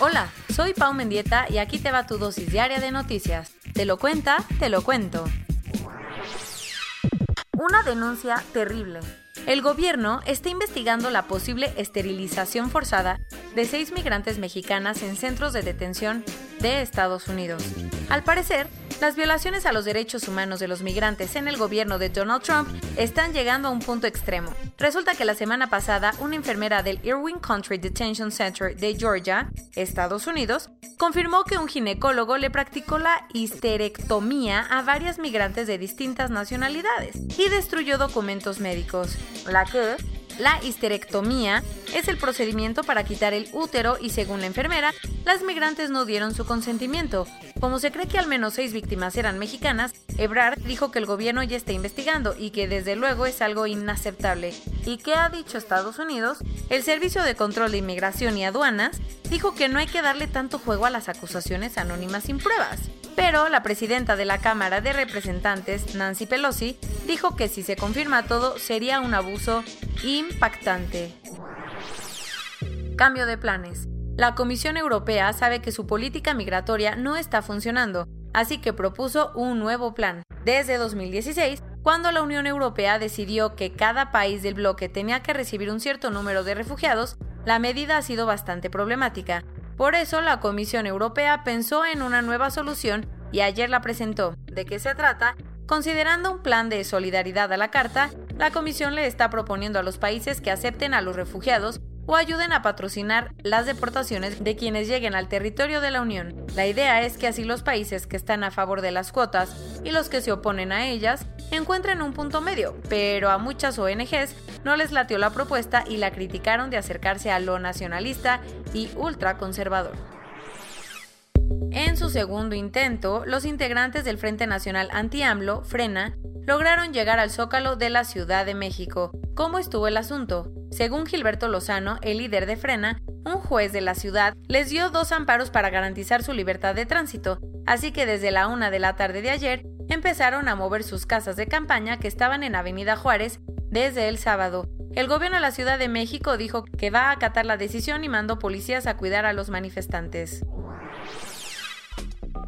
Hola, soy Pau Mendieta y aquí te va tu dosis diaria de noticias. Te lo cuenta, te lo cuento. Una denuncia terrible. El gobierno está investigando la posible esterilización forzada de seis migrantes mexicanas en centros de detención de Estados Unidos. Al parecer, las violaciones a los derechos humanos de los migrantes en el gobierno de Donald Trump están llegando a un punto extremo. Resulta que la semana pasada una enfermera del Irwin Country Detention Center de Georgia, Estados Unidos, confirmó que un ginecólogo le practicó la histerectomía a varias migrantes de distintas nacionalidades y destruyó documentos médicos. La la histerectomía es el procedimiento para quitar el útero y según la enfermera, las migrantes no dieron su consentimiento. Como se cree que al menos seis víctimas eran mexicanas, Ebrard dijo que el gobierno ya está investigando y que desde luego es algo inaceptable. ¿Y qué ha dicho Estados Unidos? El Servicio de Control de Inmigración y Aduanas dijo que no hay que darle tanto juego a las acusaciones anónimas sin pruebas. Pero la presidenta de la Cámara de Representantes, Nancy Pelosi, dijo que si se confirma todo sería un abuso impactante. Cambio de planes. La Comisión Europea sabe que su política migratoria no está funcionando, así que propuso un nuevo plan. Desde 2016, cuando la Unión Europea decidió que cada país del bloque tenía que recibir un cierto número de refugiados, la medida ha sido bastante problemática. Por eso la Comisión Europea pensó en una nueva solución y ayer la presentó. ¿De qué se trata? Considerando un plan de solidaridad a la Carta, la Comisión le está proponiendo a los países que acepten a los refugiados o ayuden a patrocinar las deportaciones de quienes lleguen al territorio de la Unión. La idea es que así los países que están a favor de las cuotas y los que se oponen a ellas encuentren un punto medio, pero a muchas ONGs no les latió la propuesta y la criticaron de acercarse a lo nacionalista y ultraconservador. En su segundo intento, los integrantes del Frente Nacional Anti-AMLO, Frena, lograron llegar al zócalo de la Ciudad de México. ¿Cómo estuvo el asunto? Según Gilberto Lozano, el líder de Frena, un juez de la ciudad les dio dos amparos para garantizar su libertad de tránsito, así que desde la una de la tarde de ayer empezaron a mover sus casas de campaña que estaban en Avenida Juárez desde el sábado. El gobierno de la Ciudad de México dijo que va a acatar la decisión y mandó policías a cuidar a los manifestantes.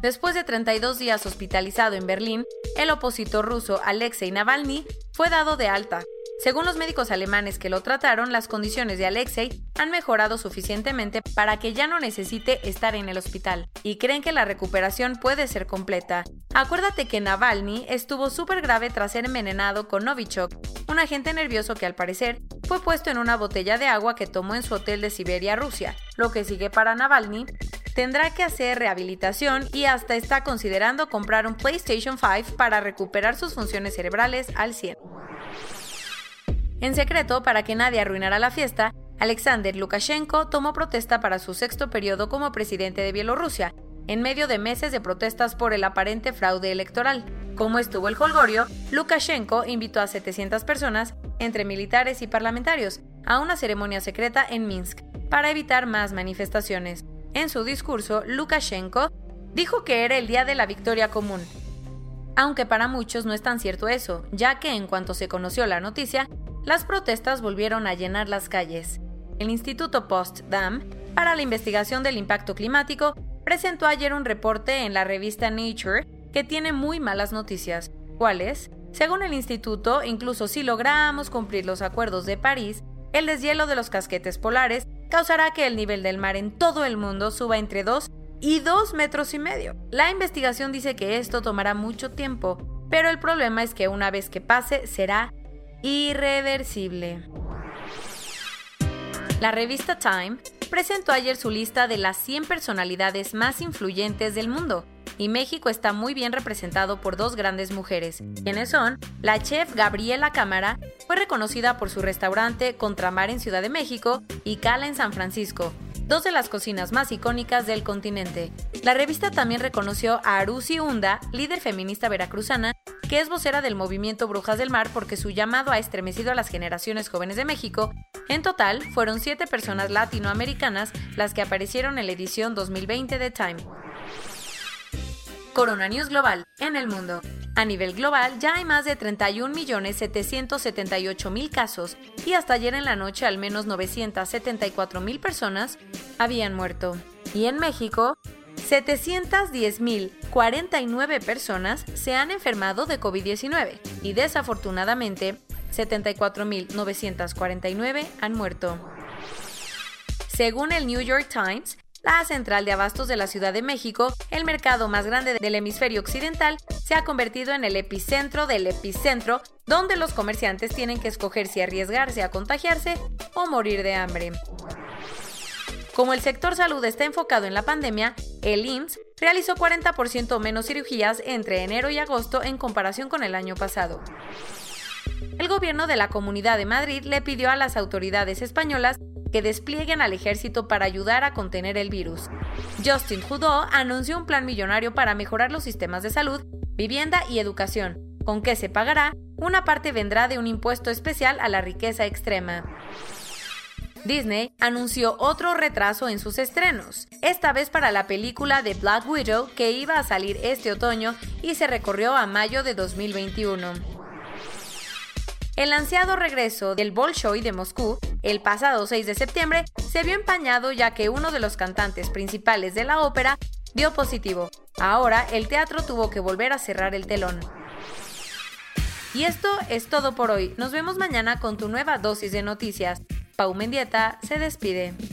Después de 32 días hospitalizado en Berlín, el opositor ruso Alexei Navalny fue dado de alta. Según los médicos alemanes que lo trataron, las condiciones de Alexei han mejorado suficientemente para que ya no necesite estar en el hospital y creen que la recuperación puede ser completa. Acuérdate que Navalny estuvo súper grave tras ser envenenado con Novichok, un agente nervioso que al parecer fue puesto en una botella de agua que tomó en su hotel de Siberia, Rusia. Lo que sigue para Navalny tendrá que hacer rehabilitación y hasta está considerando comprar un PlayStation 5 para recuperar sus funciones cerebrales al 100. En secreto, para que nadie arruinara la fiesta, Alexander Lukashenko tomó protesta para su sexto periodo como presidente de Bielorrusia, en medio de meses de protestas por el aparente fraude electoral. Como estuvo el holgorio, Lukashenko invitó a 700 personas, entre militares y parlamentarios, a una ceremonia secreta en Minsk, para evitar más manifestaciones. En su discurso, Lukashenko dijo que era el día de la victoria común. Aunque para muchos no es tan cierto eso, ya que en cuanto se conoció la noticia, las protestas volvieron a llenar las calles. El Instituto Post-Dam para la investigación del impacto climático presentó ayer un reporte en la revista Nature que tiene muy malas noticias. ¿Cuáles? Según el instituto, incluso si logramos cumplir los acuerdos de París, el deshielo de los casquetes polares causará que el nivel del mar en todo el mundo suba entre 2 y 2 metros y medio. La investigación dice que esto tomará mucho tiempo, pero el problema es que una vez que pase será irreversible. La revista Time presentó ayer su lista de las 100 personalidades más influyentes del mundo y México está muy bien representado por dos grandes mujeres, quienes son la chef Gabriela Cámara, fue reconocida por su restaurante Contramar en Ciudad de México y Cala en San Francisco, dos de las cocinas más icónicas del continente. La revista también reconoció a Arusi Hunda, líder feminista veracruzana, que es vocera del movimiento Brujas del Mar porque su llamado ha estremecido a las generaciones jóvenes de México. En total, fueron siete personas latinoamericanas las que aparecieron en la edición 2020 de Time. Corona News Global en el mundo. A nivel global ya hay más de 31.778.000 casos y hasta ayer en la noche al menos 974.000 personas habían muerto. Y en México, 710.049 personas se han enfermado de COVID-19 y desafortunadamente 74.949 han muerto. Según el New York Times, la central de abastos de la Ciudad de México, el mercado más grande del hemisferio occidental, se ha convertido en el epicentro del epicentro, donde los comerciantes tienen que escoger si arriesgarse a contagiarse o morir de hambre. Como el sector salud está enfocado en la pandemia, el IMSS realizó 40% menos cirugías entre enero y agosto en comparación con el año pasado. El gobierno de la Comunidad de Madrid le pidió a las autoridades españolas que desplieguen al ejército para ayudar a contener el virus. Justin Trudeau anunció un plan millonario para mejorar los sistemas de salud, vivienda y educación. ¿Con qué se pagará? Una parte vendrá de un impuesto especial a la riqueza extrema. Disney anunció otro retraso en sus estrenos, esta vez para la película de Black Widow que iba a salir este otoño y se recorrió a mayo de 2021. El ansiado regreso del Bolshoi de Moscú el pasado 6 de septiembre se vio empañado ya que uno de los cantantes principales de la ópera dio positivo. Ahora el teatro tuvo que volver a cerrar el telón. Y esto es todo por hoy. Nos vemos mañana con tu nueva dosis de noticias. Pau Mendieta se despide.